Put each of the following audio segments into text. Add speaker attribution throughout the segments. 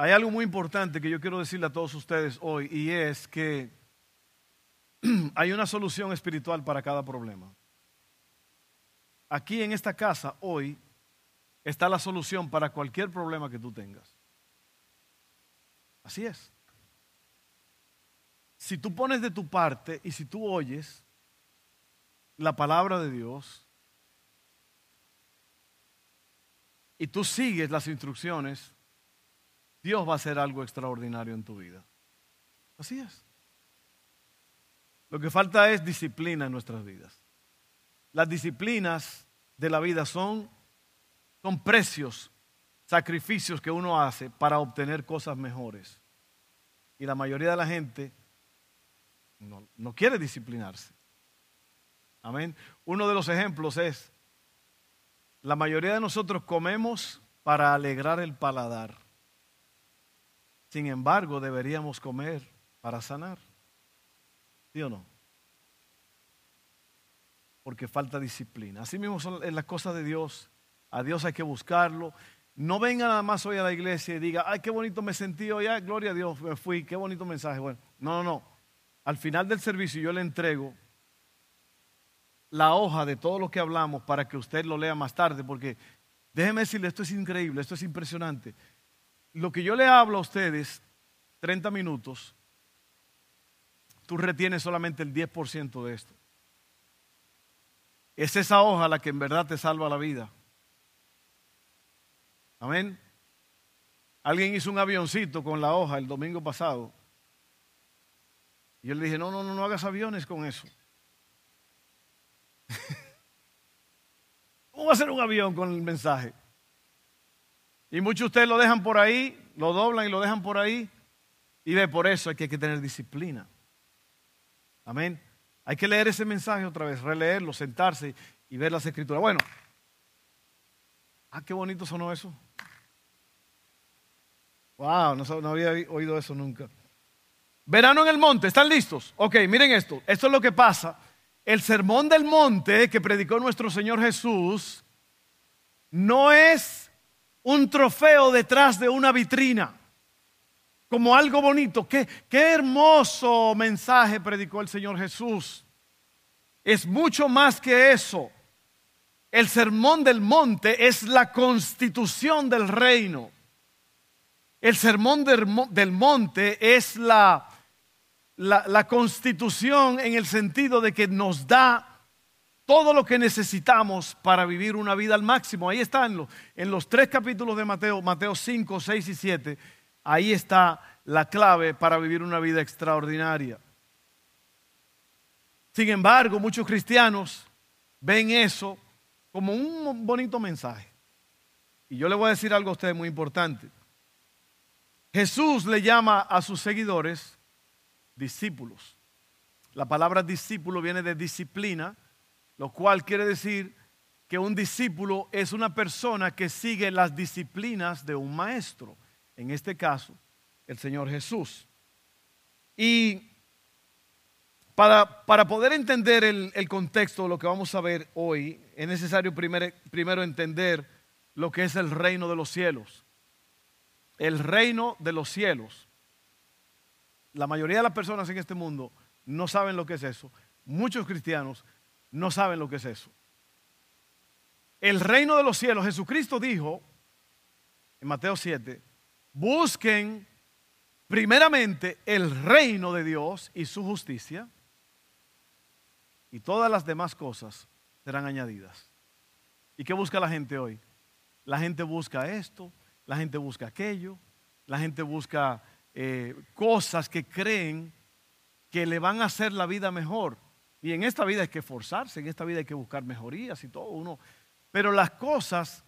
Speaker 1: Hay algo muy importante que yo quiero decirle a todos ustedes hoy y es que hay una solución espiritual para cada problema. Aquí en esta casa hoy está la solución para cualquier problema que tú tengas. Así es. Si tú pones de tu parte y si tú oyes la palabra de Dios y tú sigues las instrucciones, Dios va a hacer algo extraordinario en tu vida. Así es. Lo que falta es disciplina en nuestras vidas. Las disciplinas de la vida son, son precios, sacrificios que uno hace para obtener cosas mejores. Y la mayoría de la gente no, no quiere disciplinarse. Amén. Uno de los ejemplos es, la mayoría de nosotros comemos para alegrar el paladar. Sin embargo, deberíamos comer para sanar. ¿Sí o no? Porque falta disciplina. Así mismo son en las cosas de Dios. A Dios hay que buscarlo. No venga nada más hoy a la iglesia y diga, ay, qué bonito me sentí hoy, ay, gloria a Dios, me fui, qué bonito mensaje. Bueno, no, no, no. Al final del servicio yo le entrego la hoja de todo lo que hablamos para que usted lo lea más tarde, porque déjeme decirle, esto es increíble, esto es impresionante lo que yo le hablo a ustedes, 30 minutos, tú retienes solamente el 10% de esto. Es esa hoja la que en verdad te salva la vida. Amén. Alguien hizo un avioncito con la hoja el domingo pasado. Y yo le dije, no, no, no, no hagas aviones con eso. ¿Cómo va a ser un avión con el mensaje? Y muchos de ustedes lo dejan por ahí, lo doblan y lo dejan por ahí. Y ve, por eso hay que, hay que tener disciplina. Amén. Hay que leer ese mensaje otra vez, releerlo, sentarse y ver las escrituras. Bueno, ah, qué bonito sonó eso. Wow, no, no había oído eso nunca. Verano en el monte, ¿están listos? Ok, miren esto. Esto es lo que pasa. El sermón del monte que predicó nuestro Señor Jesús no es un trofeo detrás de una vitrina, como algo bonito. Qué, qué hermoso mensaje predicó el Señor Jesús. Es mucho más que eso. El sermón del monte es la constitución del reino. El sermón del, monte es la, la, la, constitución en el sentido de que nos da todo lo que necesitamos para vivir una vida al máximo. Ahí está en, en los tres capítulos de Mateo, Mateo 5, 6 y 7. Ahí está la clave para vivir una vida extraordinaria. Sin embargo, muchos cristianos ven eso como un bonito mensaje. Y yo le voy a decir algo a ustedes muy importante. Jesús le llama a sus seguidores discípulos. La palabra discípulo viene de disciplina lo cual quiere decir que un discípulo es una persona que sigue las disciplinas de un maestro, en este caso, el Señor Jesús. Y para, para poder entender el, contexto de lo que vamos a ver hoy, es necesario primero entender lo que es el reino de los cielos. El reino de los cielos. La mayoría de las personas en este mundo no saben lo que es eso. Muchos cristianos no saben lo que es eso. El reino de los cielos, Jesucristo dijo en Mateo 7, busquen primeramente el reino de Dios y su justicia y todas las demás cosas serán añadidas. ¿Y qué busca la gente hoy? La gente busca esto, la gente busca aquello, la gente busca eh, cosas que creen que le van a hacer la vida mejor. Y en esta vida hay que esforzarse, en esta vida hay que buscar mejorías y todo uno. Pero las cosas,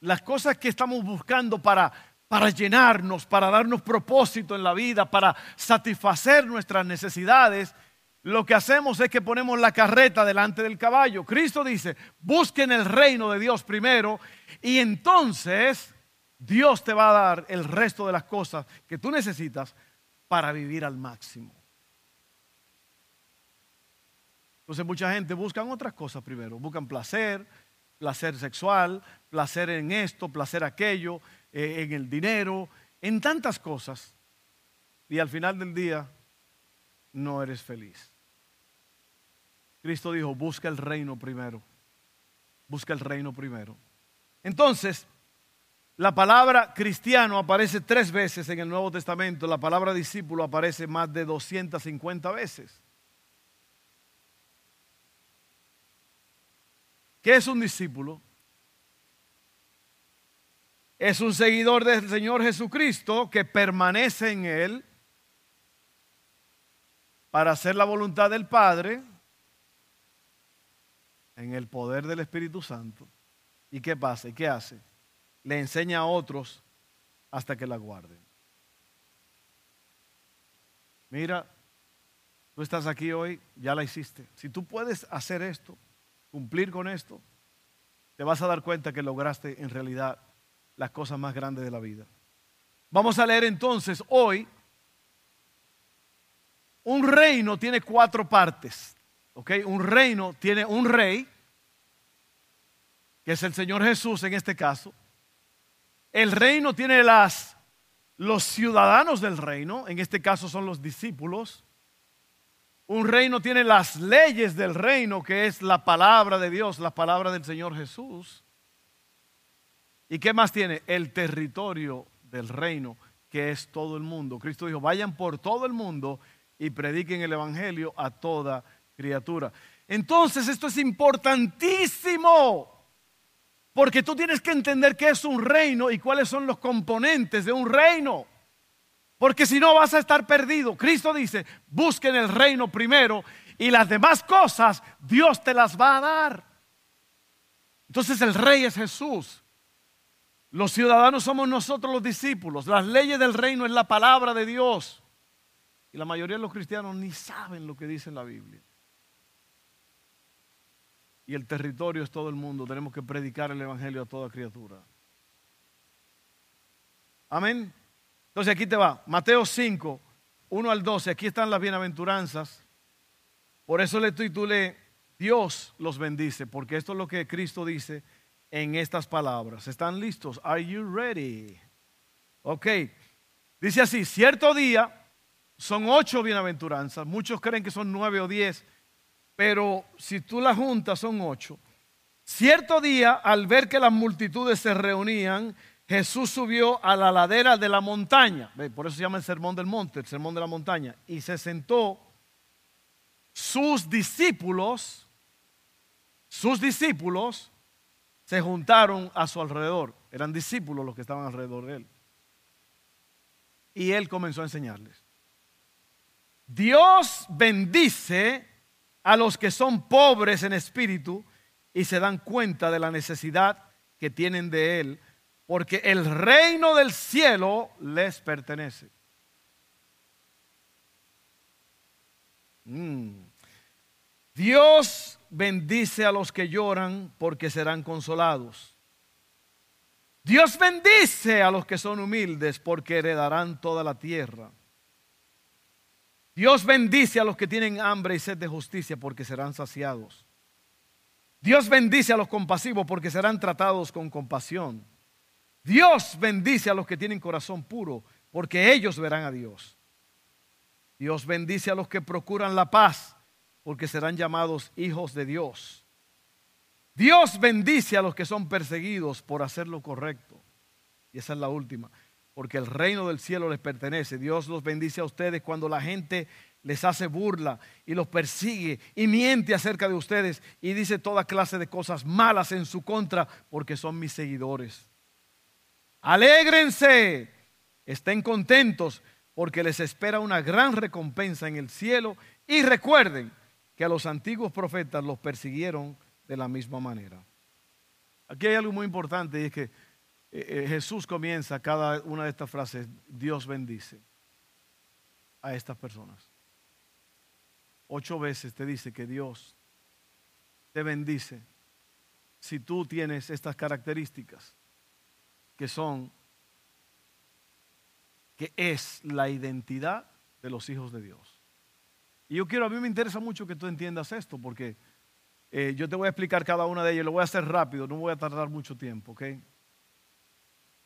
Speaker 1: las cosas que estamos buscando para, para llenarnos, para darnos propósito en la vida, para satisfacer nuestras necesidades, lo que hacemos es que ponemos la carreta delante del caballo. Cristo dice, busquen el reino de Dios primero y entonces Dios te va a dar el resto de las cosas que tú necesitas para vivir al máximo. Entonces mucha gente busca otras cosas primero, buscan placer, placer sexual, placer en esto, placer aquello, eh, en el dinero, en tantas cosas. Y al final del día no eres feliz. Cristo dijo, busca el reino primero. Busca el reino primero. Entonces, la palabra cristiano aparece tres veces en el Nuevo Testamento. La palabra discípulo aparece más de 250 veces. ¿Qué es un discípulo? Es un seguidor del Señor Jesucristo que permanece en Él para hacer la voluntad del Padre en el poder del Espíritu Santo. ¿Y qué pasa? ¿Y qué hace? Le enseña a otros hasta que la guarden. Mira, tú estás aquí hoy, ya la hiciste. Si tú puedes hacer esto, cumplir con esto, te vas a dar cuenta que lograste en realidad las cosas más grandes de la vida. Vamos a leer entonces hoy, un reino tiene cuatro partes. ¿ok? Un reino tiene un rey, que es el Señor Jesús en este caso. El reino tiene las, los ciudadanos del reino, en este caso son los discípulos. Un reino tiene las leyes del reino, que es la palabra de Dios, la palabra del Señor Jesús. ¿Y qué más tiene? El territorio del reino, que es todo el mundo. Cristo dijo, vayan por todo el mundo y prediquen el Evangelio a toda criatura. Entonces esto es importantísimo, porque tú tienes que entender qué es un reino y cuáles son los componentes de un reino. Porque si no vas a estar perdido. Cristo dice, busquen el reino primero y las demás cosas Dios te las va a dar. Entonces el rey es Jesús. Los ciudadanos somos nosotros los discípulos. Las leyes del reino es la palabra de Dios. Y la mayoría de los cristianos ni saben lo que dice la Biblia. Y el territorio es todo el mundo. Tenemos que predicar el Evangelio a toda criatura. Amén. Entonces aquí te va, Mateo 5, 1 al 12, aquí están las bienaventuranzas. Por eso le titulé, Dios los bendice, porque esto es lo que Cristo dice en estas palabras. ¿Están listos? Are you ready? Ok. Dice así, cierto día son ocho bienaventuranzas, muchos creen que son nueve o diez, pero si tú las juntas son ocho. Cierto día, al ver que las multitudes se reunían, Jesús subió a la ladera de la montaña, por eso se llama el sermón del monte, el sermón de la montaña, y se sentó. Sus discípulos, sus discípulos se juntaron a su alrededor, eran discípulos los que estaban alrededor de él. Y él comenzó a enseñarles. Dios bendice a los que son pobres en espíritu y se dan cuenta de la necesidad que tienen de Él porque el reino del cielo les pertenece. Mm. Dios bendice a los que lloran porque serán consolados. Dios bendice a los que son humildes porque heredarán toda la tierra. Dios bendice a los que tienen hambre y sed de justicia porque serán saciados. Dios bendice a los compasivos porque serán tratados con compasión. Dios bendice a los que tienen corazón puro, porque ellos verán a Dios. Dios bendice a los que procuran la paz, porque serán llamados hijos de Dios. Dios bendice a los que son perseguidos por hacer lo correcto. Y esa es la última, porque el reino del cielo les pertenece. Dios los bendice a ustedes cuando la gente les hace burla y los persigue y miente acerca de ustedes y dice toda clase de cosas malas en su contra porque son mis seguidores. Alégrense, estén contentos porque les espera una gran recompensa en el cielo y recuerden que a los antiguos profetas los persiguieron de la misma manera. Aquí hay algo muy importante y es que eh, eh, Jesús comienza cada una de estas frases, Dios bendice a estas personas. Ocho veces te dice que Dios te bendice si tú tienes estas características que son, que es la identidad de los hijos de Dios. Y yo quiero, a mí me interesa mucho que tú entiendas esto, porque eh, yo te voy a explicar cada una de ellas, lo voy a hacer rápido, no voy a tardar mucho tiempo, ¿ok?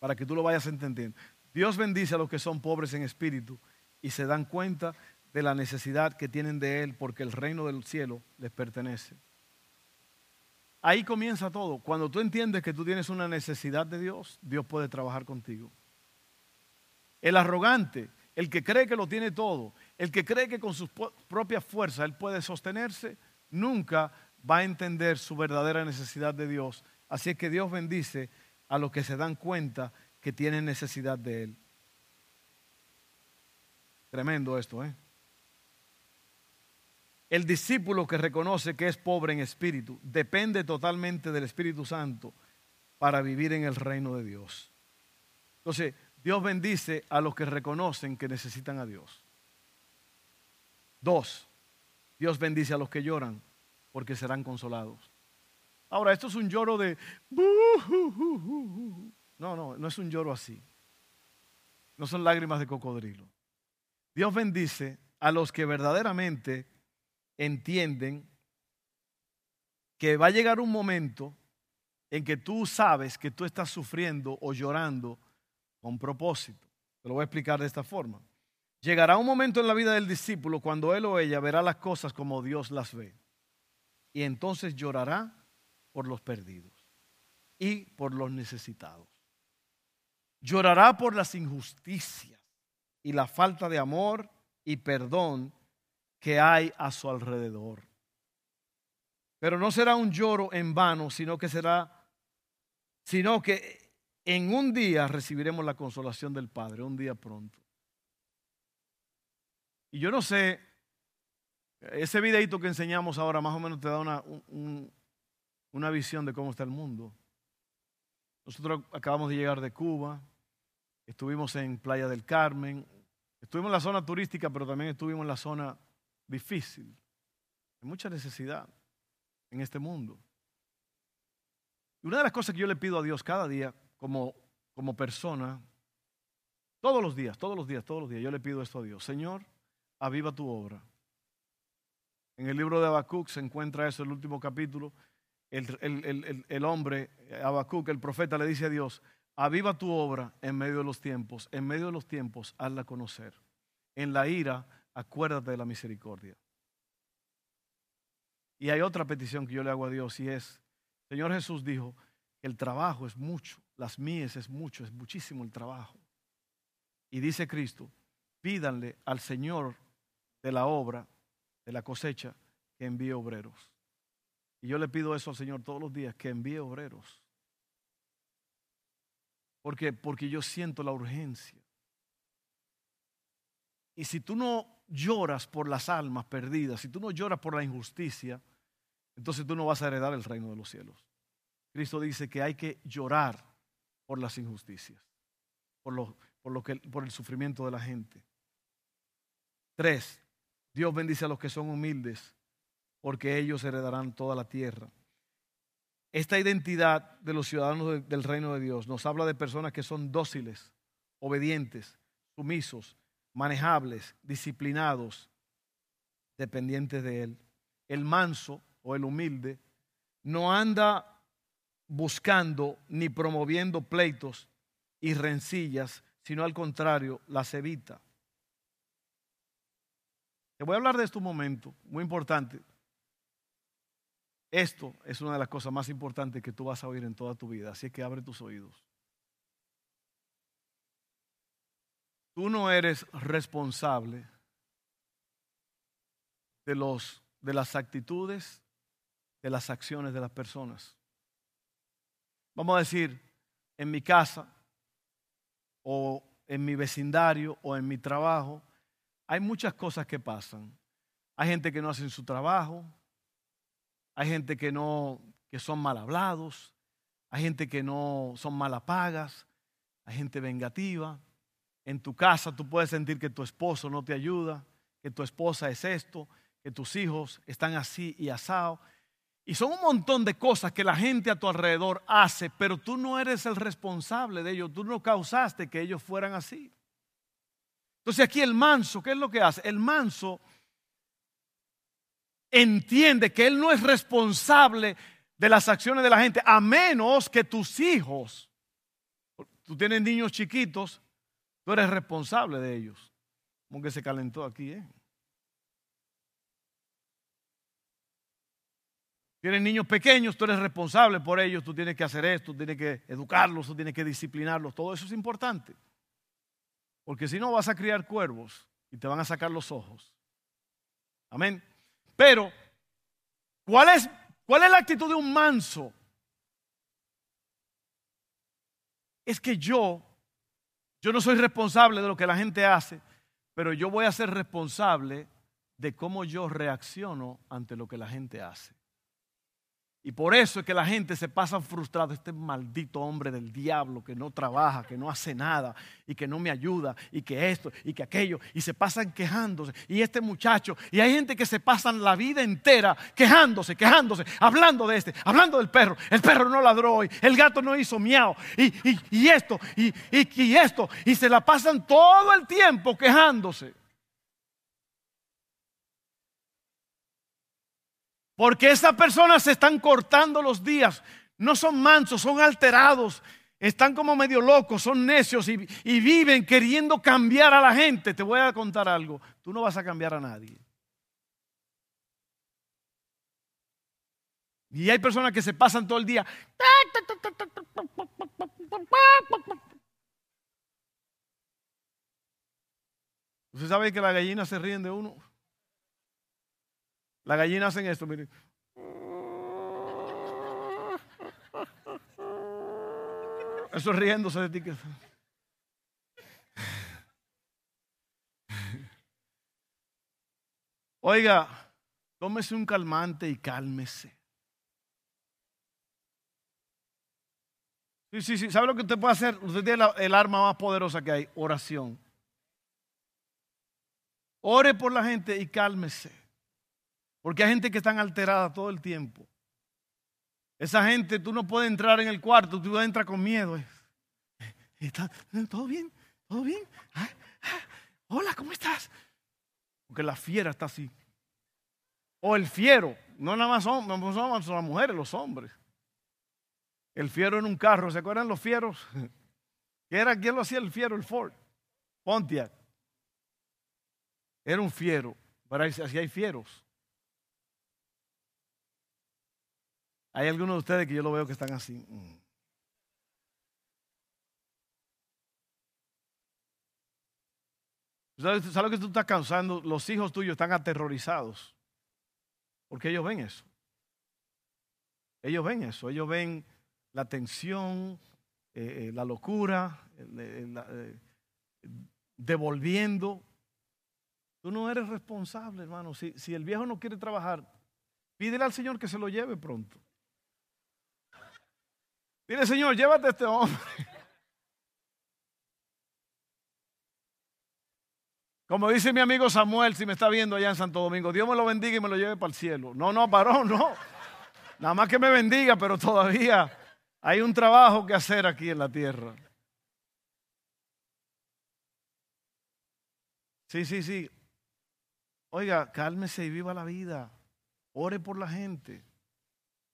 Speaker 1: para que tú lo vayas entendiendo. Dios bendice a los que son pobres en espíritu y se dan cuenta de la necesidad que tienen de Él porque el reino del cielo les pertenece. Ahí comienza todo. Cuando tú entiendes que tú tienes una necesidad de Dios, Dios puede trabajar contigo. El arrogante, el que cree que lo tiene todo, el que cree que con sus propias fuerzas él puede sostenerse, nunca va a entender su verdadera necesidad de Dios. Así es que Dios bendice a los que se dan cuenta que tienen necesidad de Él. Tremendo esto, ¿eh? El discípulo que reconoce que es pobre en espíritu depende totalmente del Espíritu Santo para vivir en el reino de Dios. Entonces, Dios bendice a los que reconocen que necesitan a Dios. Dos, Dios bendice a los que lloran porque serán consolados. Ahora, esto es un lloro de... No, no, no es un lloro así. No son lágrimas de cocodrilo. Dios bendice a los que verdaderamente entienden que va a llegar un momento en que tú sabes que tú estás sufriendo o llorando con propósito. Te lo voy a explicar de esta forma. Llegará un momento en la vida del discípulo cuando él o ella verá las cosas como Dios las ve. Y entonces llorará por los perdidos y por los necesitados. Llorará por las injusticias y la falta de amor y perdón que hay a su alrededor. Pero no será un lloro en vano, sino que será, sino que en un día recibiremos la consolación del Padre, un día pronto. Y yo no sé, ese videito que enseñamos ahora más o menos te da una, una visión de cómo está el mundo. Nosotros acabamos de llegar de Cuba, estuvimos en Playa del Carmen, estuvimos en la zona turística, pero también estuvimos en la zona difícil. Hay mucha necesidad en este mundo. Y una de las cosas que yo le pido a Dios cada día como, como persona, todos los días, todos los días, todos los días, yo le pido esto a Dios. Señor, aviva tu obra. En el libro de Habacuc se encuentra eso, el último capítulo. El, el, el, hombre, Habacuc, el profeta, le dice a Dios, aviva tu obra en medio de los tiempos, en medio de los tiempos, hazla conocer. En la ira, acuérdate de la misericordia. Y hay otra petición que yo le hago a Dios y es, Señor Jesús dijo, el trabajo es mucho, las mies es mucho, es muchísimo el trabajo. Y dice Cristo, pídanle al Señor de la obra, de la cosecha, que envíe obreros. Y yo le pido eso al Señor todos los días, que envíe obreros. Porque, porque yo siento la urgencia. Y si tú no lloras por las almas perdidas, si tú no lloras por la injusticia, entonces tú no vas a heredar el reino de los cielos. Cristo dice que hay que llorar por las injusticias, por, lo, por, lo que, por el sufrimiento de la gente. Tres, Dios bendice a los que son humildes, porque ellos heredarán toda la tierra. Esta identidad de los ciudadanos del reino de Dios nos habla de personas que son dóciles, obedientes, sumisos, manejables, disciplinados, dependientes de Él. El manso o el humilde no anda buscando ni promoviendo pleitos y rencillas, sino al contrario, las evita. Te voy a hablar de esto un momento, muy importante. Esto es una de las cosas más importantes que tú vas a oír en toda tu vida, así que abre tus oídos. Tú no eres responsable de, los, de las actitudes, de las acciones de las personas. Vamos a decir, en mi casa o en mi vecindario o en mi trabajo, hay muchas cosas que pasan. Hay gente que no hace su trabajo, hay gente que no que son mal hablados, hay gente que no son malapagas, hay gente vengativa, en tu casa tú puedes sentir que tu esposo no te ayuda, que tu esposa es esto, que tus hijos están así y asado. Y son un montón de cosas que la gente a tu alrededor hace, pero tú no eres el responsable de ello, tú no causaste que ellos fueran así. Entonces aquí el manso, ¿qué es lo que hace? El manso entiende que él no es responsable de las acciones de la gente, a menos que tus hijos tú tienes niños chiquitos, tú eres responsable de ellos. Como que se calentó aquí, ¿eh? Tienes niños pequeños, tú eres responsable por ellos, tú tienes que hacer esto, tú tienes que educarlos, tú tienes que disciplinarlos, todo eso es importante. Porque si no vas a criar cuervos y te van a sacar los ojos. Amén. Pero, ¿cuál es, cuál es la actitud de un manso? Es que yo, yo no soy responsable de lo que la gente hace, pero yo voy a ser responsable de cómo yo reacciono ante lo que la gente hace. Y por eso es que la gente se pasa frustrada. Este maldito hombre del diablo que no trabaja, que no hace nada y que no me ayuda y que esto y que aquello. Y se pasan quejándose. Y este muchacho. Y hay gente que se pasan la vida entera quejándose, quejándose, hablando de este, hablando del perro. El perro no ladró hoy. El gato no hizo miau. Y, esto, y, y esto. Y se la pasan todo el tiempo quejándose. Porque esas personas se están cortando los días. No son mansos, son alterados. Están como medio locos, son necios y, viven queriendo cambiar a la gente. Te voy a contar algo. Tú no vas a cambiar a nadie. Y hay personas que se pasan todo el día. ¿Usted sabe que las gallinas se ríen de uno? Las gallinas hacen esto, miren. Eso riéndose de ti. Oiga, tómese un calmante y cálmese. Sí, sí, sí. ¿Sabe lo que usted puede hacer? Usted tiene el arma más poderosa que hay, oración. Ore por la gente y cálmese. Porque hay gente que está alterada todo el tiempo. Esa gente, tú no puedes entrar en el cuarto, tú entras con miedo. ¿Está, ¿Todo bien? ¿Todo bien? Ah, ah, hola, ¿cómo estás? Porque la fiera está así. O el fiero, no nada más son, no las mujeres, los hombres. El fiero en un carro, ¿se acuerdan los fieros? era quién lo hacía el fiero? El Ford. Pontiac. Era un fiero, pero así hay fieros. Hay algunos de ustedes que yo lo veo que están así. Mm. ¿Sabes, lo que tú estás causando? Los hijos tuyos están aterrorizados. Porque ellos ven eso. Ellos ven eso. Ellos ven la tensión, eh, eh, la locura, devolviendo. Tú no eres responsable, hermano. Si el viejo no quiere trabajar, pídele al Señor que se lo lleve pronto. Dile, Señor, llévate a este hombre. Como dice mi amigo Samuel, si me está viendo allá en Santo Domingo, Dios me lo bendiga y me lo lleve para el cielo. No, no, varón, no. Nada más que me bendiga, pero todavía hay un trabajo que hacer aquí en la tierra. Sí, sí, sí. Oiga, cálmese y viva la vida. Ore por la gente.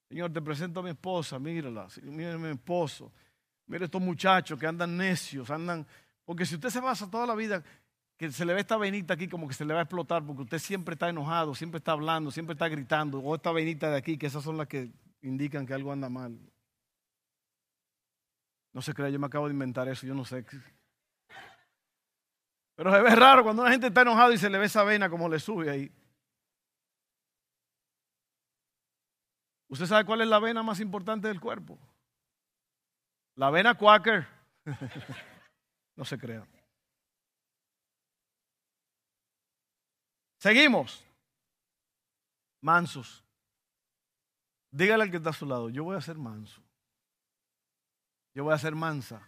Speaker 1: Señor, te presento a mi esposa, mírala, mire mi esposo, mire estos muchachos que andan necios, andan, porque si usted se pasa toda la vida que se le ve esta venita aquí como que se le va a explotar porque usted siempre está enojado, siempre está hablando, siempre está gritando, o esta venita de aquí, que esas son las que indican que algo anda mal. No se crea, yo me acabo de inventar eso, yo no sé. Pero se ve raro cuando una gente está enojada y se le ve esa vena como le sube ahí. ¿Usted sabe cuál es la vena más importante del cuerpo? La vena quaker. no se crea. Seguimos. Mansos. Dígale al que está a su lado, yo voy a ser manso. Yo voy a ser mansa.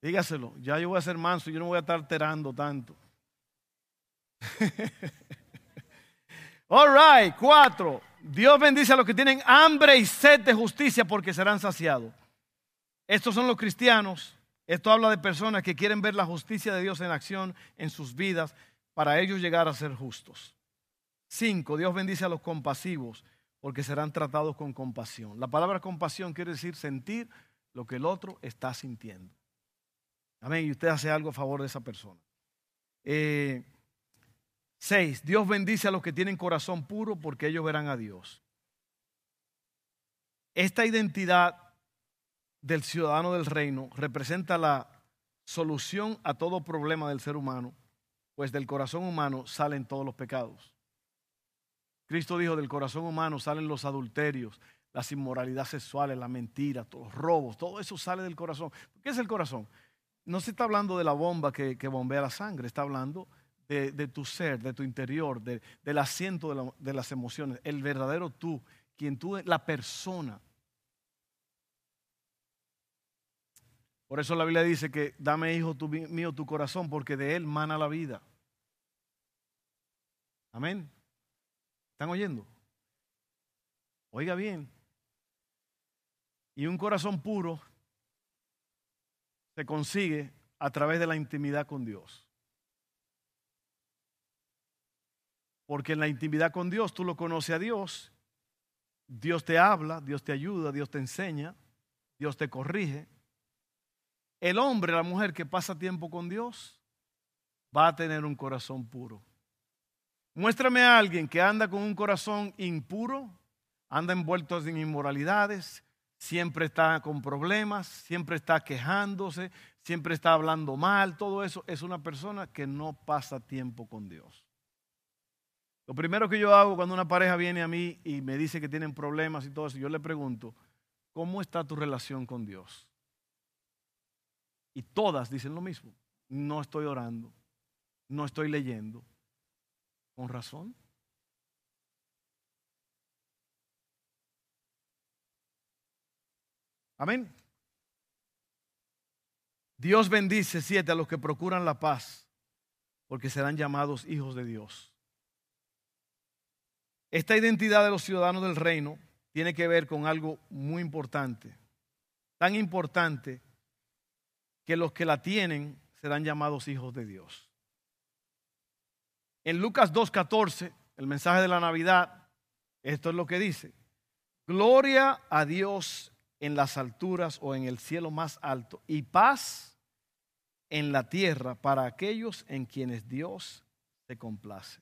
Speaker 1: Dígaselo, ya yo voy a ser manso, yo no voy a estar alterando tanto. All right, cuatro. Dios bendice a los que tienen hambre y sed de justicia porque serán saciados. Estos son los cristianos. Esto habla de personas que quieren ver la justicia de Dios en acción en sus vidas para ellos llegar a ser justos. Cinco, Dios bendice a los compasivos porque serán tratados con compasión. La palabra compasión quiere decir sentir lo que el otro está sintiendo. Amén. Y usted hace algo a favor de esa persona. Eh, seis, Dios bendice a los que tienen corazón puro porque ellos verán a Dios. Esta identidad del ciudadano del reino representa la solución a todo problema del ser humano, pues del corazón humano salen todos los pecados. Cristo dijo, del corazón humano salen los adulterios, las inmoralidades sexuales, la mentira, los robos, todo eso sale del corazón. ¿Qué es el corazón? No se está hablando de la bomba que, bombea la sangre, está hablando tu ser, de tu interior, del asiento de, de las emociones, el verdadero tú, quien tú, la persona. Por eso la Biblia dice que dame, hijo mío, tu corazón, porque de él mana la vida. Amén. ¿Están oyendo? Oiga bien. Y un corazón puro se consigue a través de la intimidad con Dios. Porque en la intimidad con Dios tú lo conoces a Dios. Dios te habla, Dios te ayuda, Dios te enseña, Dios te corrige. El hombre, la mujer que pasa tiempo con Dios, va a tener un corazón puro. Muéstrame a alguien que anda con un corazón impuro, anda envuelto en inmoralidades, siempre está con problemas, siempre está quejándose, siempre está hablando mal, todo eso es una persona que no pasa tiempo con Dios. Lo primero que yo hago cuando una pareja viene a mí y me dice que tienen problemas y todo eso, yo le pregunto, ¿cómo está tu relación con Dios? Y todas dicen lo mismo. No estoy orando, no estoy leyendo. ¿Con razón? Amén. Dios bendice, siete, a los que procuran la paz, porque serán llamados hijos de Dios. Esta identidad de los ciudadanos del reino tiene que ver con algo muy importante, tan importante que los que la tienen serán llamados hijos de Dios. En Lucas 2.14, el mensaje de la Navidad, esto es lo que dice. Gloria a Dios en las alturas o en el cielo más alto y paz en la tierra para aquellos en quienes Dios se complace.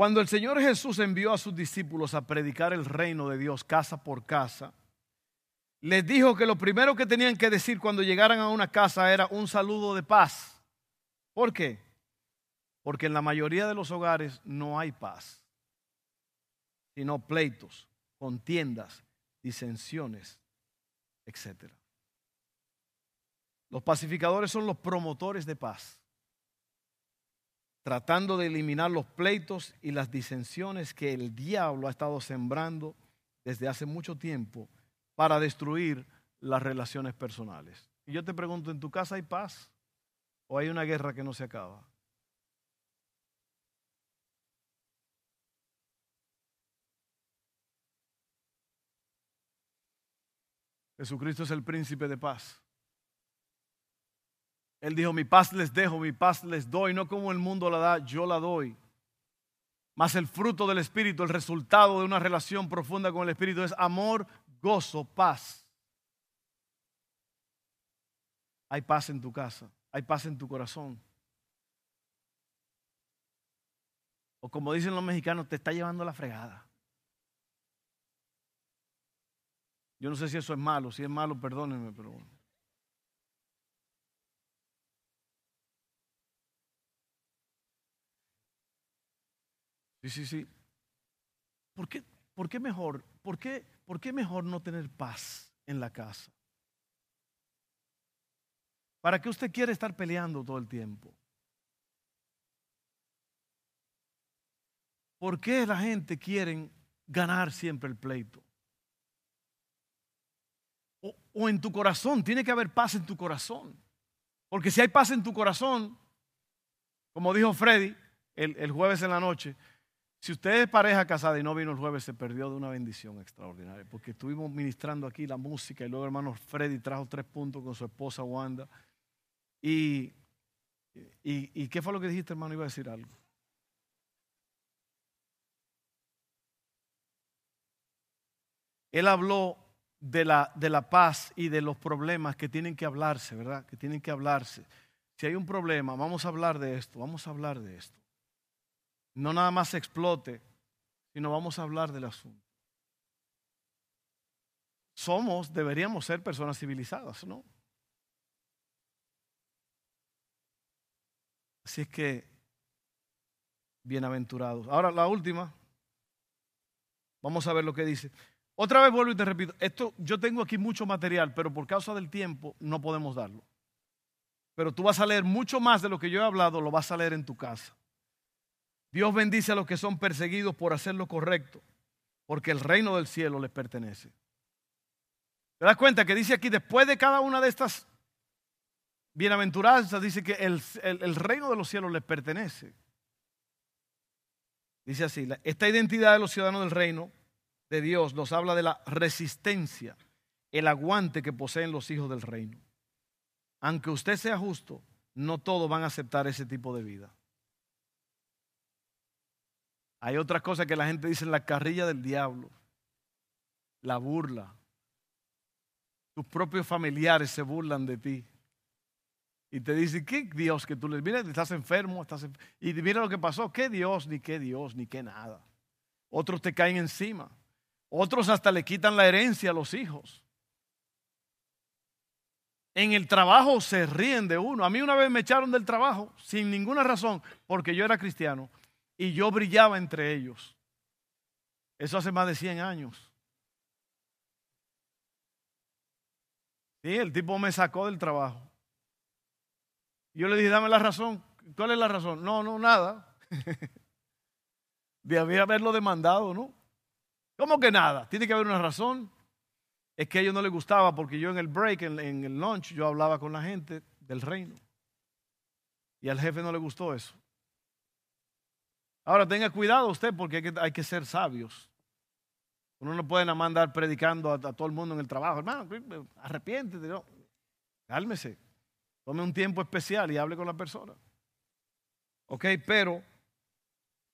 Speaker 1: Cuando el Señor Jesús envió a sus discípulos a predicar el reino de Dios casa por casa, les dijo que lo primero que tenían que decir cuando llegaran a una casa era un saludo de paz. ¿Por qué? Porque en la mayoría de los hogares no hay paz, sino pleitos, contiendas, disensiones, etc. Los pacificadores son los promotores de paz, tratando de eliminar los pleitos y las disensiones que el diablo ha estado sembrando desde hace mucho tiempo para destruir las relaciones personales. Y yo te pregunto, ¿en tu casa hay paz o hay una guerra que no se acaba? Jesucristo es el príncipe de paz. Él dijo, mi paz les dejo, mi paz les doy, no como el mundo la da, yo la doy. Más el fruto del Espíritu, el resultado de una relación profunda con el Espíritu es amor, gozo, paz. Hay paz en tu casa, hay paz en tu corazón. O como dicen los mexicanos, te está llevando la fregada. Yo no sé si eso es malo, si es malo, perdónenme, pero... Sí, sí, sí. ¿Por qué, por qué mejor? ¿Por qué ¿por qué mejor no tener paz en la casa? ¿Para qué usted quiere estar peleando todo el tiempo? ¿Por qué la gente quiere ganar siempre el pleito? O, en tu corazón, tiene que haber paz en tu corazón. Porque si hay paz en tu corazón, como dijo Freddy el jueves en la noche, si usted es pareja casada y no vino el jueves, se perdió de una bendición extraordinaria, porque estuvimos ministrando aquí la música y luego hermano Freddy trajo tres puntos con su esposa Wanda. Y, y, ¿Y qué fue lo que dijiste, hermano? Iba a decir algo. Él habló de la, de la, paz y de los problemas que tienen que hablarse, ¿verdad? Que tienen que hablarse. Si hay un problema, vamos a hablar de esto, vamos a hablar de esto. No nada más explote, sino vamos a hablar del asunto. Somos, deberíamos ser personas civilizadas, ¿no? Así es que, bienaventurados. Ahora, la última, vamos a ver lo que dice. Otra vez vuelvo y te repito, esto yo tengo aquí mucho material, pero por causa del tiempo no podemos darlo. Pero tú vas a leer mucho más de lo que yo he hablado, lo vas a leer en tu casa. Dios bendice a los que son perseguidos por hacer lo correcto, porque el reino del cielo les pertenece. ¿Te das cuenta que dice aquí, después de cada una de estas bienaventuranzas, dice que el, el reino de los cielos les pertenece? Dice así, esta identidad de los ciudadanos del reino de Dios nos habla de la resistencia, el aguante que poseen los hijos del reino. Aunque usted sea justo, no todos van a aceptar ese tipo de vida. Hay otras cosas que la gente dice la carrilla del diablo, la burla. Tus propios familiares se burlan de ti. Y te dicen, ¿qué Dios que tú les mira, estás enfermo? Estás Y mira lo que pasó, ¿qué Dios, ni qué Dios, ni qué nada? Otros te caen encima. Otros hasta le quitan la herencia a los hijos. En el trabajo se ríen de uno. A mí una vez me echaron del trabajo sin ninguna razón porque yo era cristiano y yo brillaba entre ellos. Eso hace más de 100 años. Sí, el tipo me sacó del trabajo. Yo le dije, dame la razón. ¿Cuál es la razón? No, no, nada. Debía haberlo demandado, ¿no? ¿Cómo que nada? Tiene que haber una razón. Es que a ellos no les gustaba porque yo en el break, en, el lunch, yo hablaba con la gente del reino. Y al jefe no le gustó eso. Ahora tenga cuidado usted porque hay que, hay que ser sabios. Uno no puede nada más andar predicando a, todo el mundo en el trabajo. Hermano, arrepiéntete. Cálmese. Tome un tiempo especial y hable con la persona. Ok, pero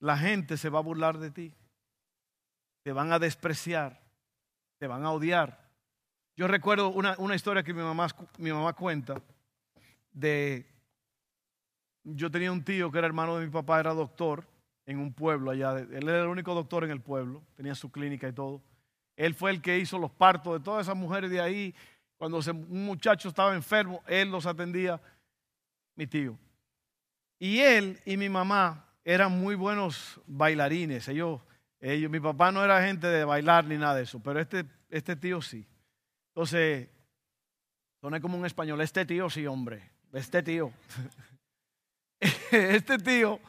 Speaker 1: la gente se va a burlar de ti te van a despreciar, te van a odiar. Yo recuerdo una, historia que mi mamá, mi mamá cuenta de, yo tenía un tío que era hermano de mi papá, era doctor en un pueblo allá, él era el único doctor en el pueblo, tenía su clínica y todo. Él fue el que hizo los partos de todas esas mujeres de ahí. Cuando un muchacho estaba enfermo, él los atendía, mi tío. Y él y mi mamá eran muy buenos bailarines. Ellos ellos, mi papá no era gente de bailar ni nada de eso, pero este, este tío sí. Entonces, suena como un español, este tío sí, hombre, este tío. este tío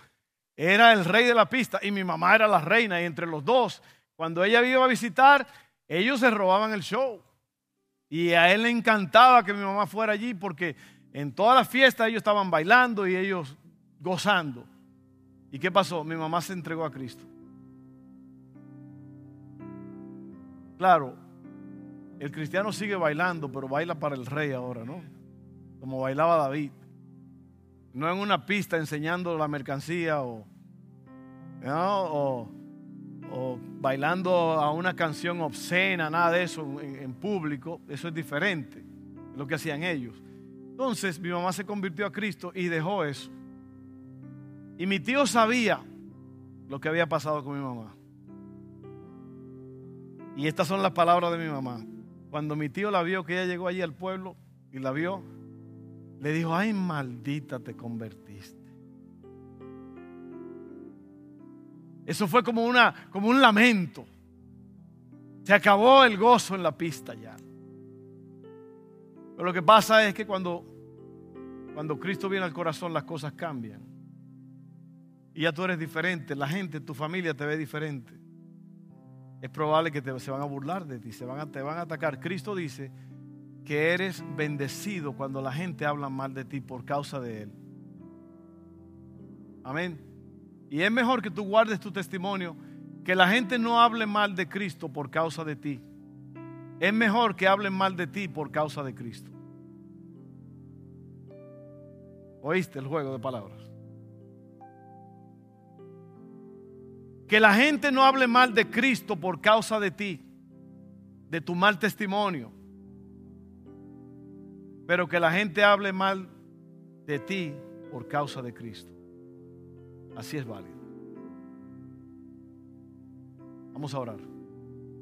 Speaker 1: era el rey de la pista y mi mamá era la reina y entre los dos, cuando ella iba a visitar, ellos se robaban el show. Y a él le encantaba que mi mamá fuera allí porque en todas las fiestas ellos estaban bailando y ellos gozando. ¿Y qué pasó? Mi mamá se entregó a Cristo. Claro, el cristiano sigue bailando, pero baila para el rey ahora, ¿no? Como bailaba David. No en una pista enseñando la mercancía o, o, bailando a una canción obscena, nada de eso en, en público. Eso es diferente lo que hacían ellos. Entonces mi mamá se convirtió a Cristo y dejó eso. Y mi tío sabía lo que había pasado con mi mamá. Y estas son las palabras de mi mamá. Cuando mi tío la vio, que ella llegó allí al pueblo y la vio, le dijo, ay maldita te convertiste. Eso fue como, una, como un lamento. Se acabó el gozo en la pista ya. Pero lo que pasa es que cuando, cuando Cristo viene al corazón las cosas cambian. Y ya tú eres diferente, la gente, tu familia te ve diferente es probable que te, se van a burlar de ti, se van a, te van a atacar. Cristo dice que eres bendecido cuando la gente habla mal de ti por causa de Él. Amén. Y es mejor que tú guardes tu testimonio, que la gente no hable mal de Cristo por causa de ti. Es mejor que hablen mal de ti por causa de Cristo. ¿Oíste el juego de palabras? Que la gente no hable mal de Cristo por causa de ti. de tu mal testimonio, pero que la gente hable mal de ti por causa de Cristo. Así es válido. Vamos a orar.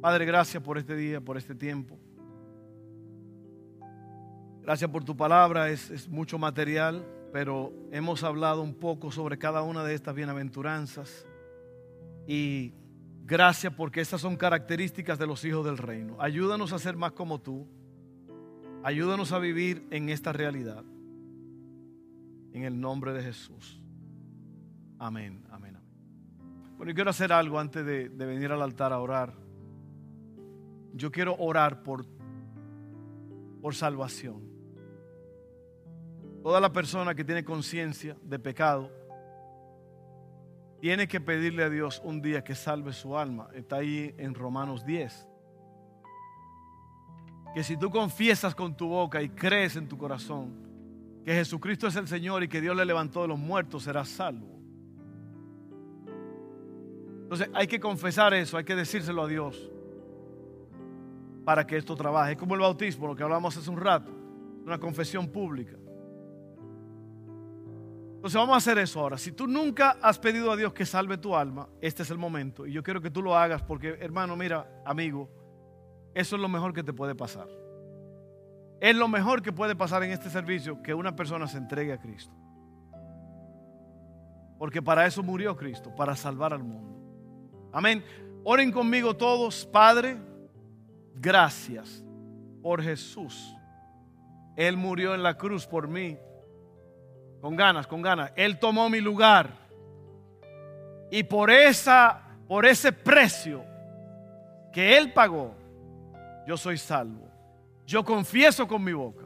Speaker 1: Padre, gracias por este día, por este tiempo. Gracias por tu palabra, es, es, mucho material, pero hemos hablado un poco sobre cada una de estas bienaventuranzas. Y gracias porque estas son características de los hijos del reino. Ayúdanos a ser más como tú. Ayúdanos a vivir en esta realidad. En el nombre de Jesús. Amén, amén, amén. Bueno, yo quiero hacer algo antes de, de venir al altar a orar. Yo quiero orar por, por salvación. Toda la persona que tiene conciencia de pecado tiene que pedirle a Dios un día que salve su alma. Está ahí en Romanos 10. Que si tú confiesas con tu boca y crees en tu corazón que Jesucristo es el Señor y que Dios le levantó de los muertos, serás salvo. Entonces hay que confesar eso, hay que decírselo a Dios para que esto trabaje. Es como el bautismo, lo que hablamos hace un rato, una confesión pública. Entonces vamos a hacer eso ahora. Si tú nunca has pedido a Dios que salve tu alma, este es el momento. Y yo quiero que tú lo hagas porque, hermano, mira, amigo, eso es lo mejor que te puede pasar. Es lo mejor que puede pasar en este servicio que una persona se entregue a Cristo. Porque para eso murió Cristo, para salvar al mundo. Amén. Oren conmigo todos, Padre, gracias por Jesús. Él murió en la cruz por mí con ganas, con ganas. Él tomó mi lugar. Y por esa por ese precio que él pagó, yo soy salvo. Yo confieso con mi boca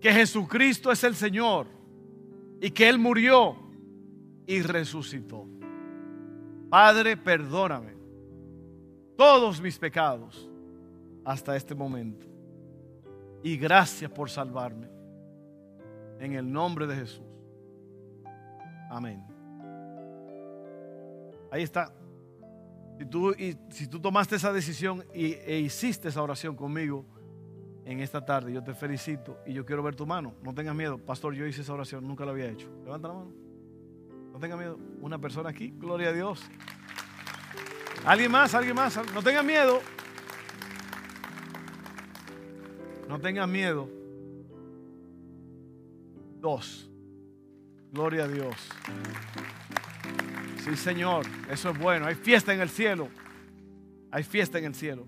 Speaker 1: que Jesucristo es el Señor y que él murió y resucitó. Padre, perdóname todos mis pecados hasta este momento. Y gracias por salvarme. En el nombre de Jesús. Amén. Ahí está. Si tú, tomaste esa decisión y, e hiciste esa oración conmigo en esta tarde, yo te felicito y yo quiero ver tu mano. No tengas miedo. Pastor, yo hice esa oración, nunca la había hecho. Levanta la mano. No tengas miedo. Una persona aquí, gloria a Dios. ¿Alguien más? ¿Alguien más? No tengas miedo. No tengas miedo. Dos. Gloria a Dios. Sí, Señor. Eso es bueno. Hay fiesta en el cielo. Hay fiesta en el cielo.